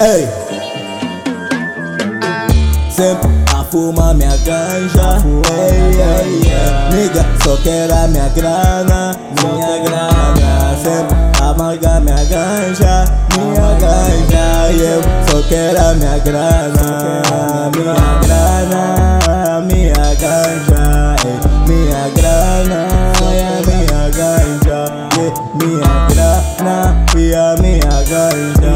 Ei! Sempre a fuma minha ganja. Ei, ei, ei. Nigga, só quero a minha grana. Minha grana. Sempre amarga minha ganja. Minha ganja. E eu só quero a minha grana. Minha grana. Minha ganja. Ei, Minha grana. A minha ganja. Minha grana. E a minha ganja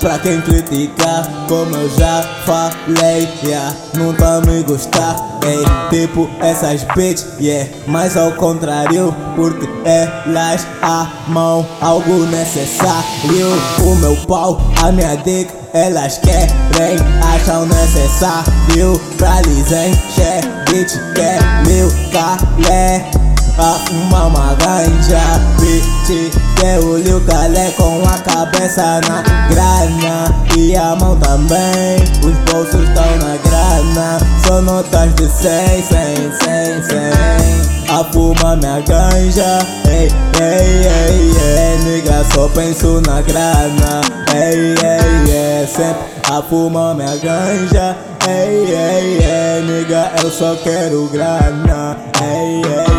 Pra quem critica Como eu já falei, yeah Não tá me gostar, ei Tipo essas bitch, yeah. Mas ao contrário, porque elas amam algo necessário. O meu pau, a minha dick Elas querem, acham necessário. Pra lhes encher, bitch quer meu calé a fumar uma ganja Bitch, quer o Liu Calé com a cabeça na grana. E a mão também, os bolsos estão na grana. Só notas de 100, 100, 100, 100 A fuma minha ganja Ei, ei, ei, ei. Nigga, só penso na grana. Ei, ei, ei Sempre a fuma minha ganja. Ei, ei, ei Nigga, eu só quero grana. Ei, ei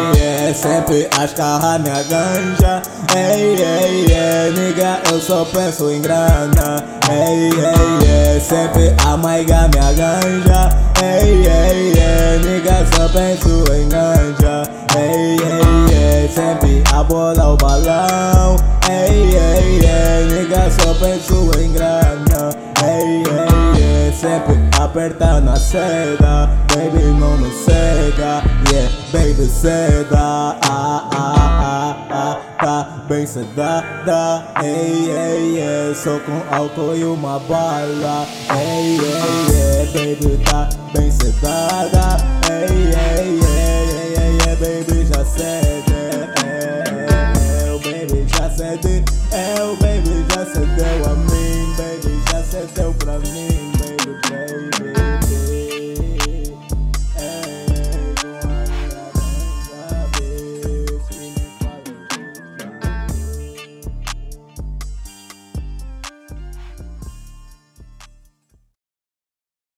Sempre a escarrar minha ganja. Ei, ei, ei Nigga, eu só penso em grana. Ei, ei, ei Sempre a maiga minha ganja. Ei, ei, ei Nigga, só penso em ganja. Ei, ei, ei Sempre a bola o balão. Ei, ei, ei Nigga, só penso em grana. Ei, ei, ei Sempre aperta na seda. Baby, sedada, ah ah, ah, ah, ah, tá bem sedada. Ei, ei, ei, só com álcool e uma bala. Ei, ei, ei, baby, tá bem sedada. Ei, ei, ei, ei, ei, baby, já cede. É, é, é, Eu, baby, já cede. Eu, baby.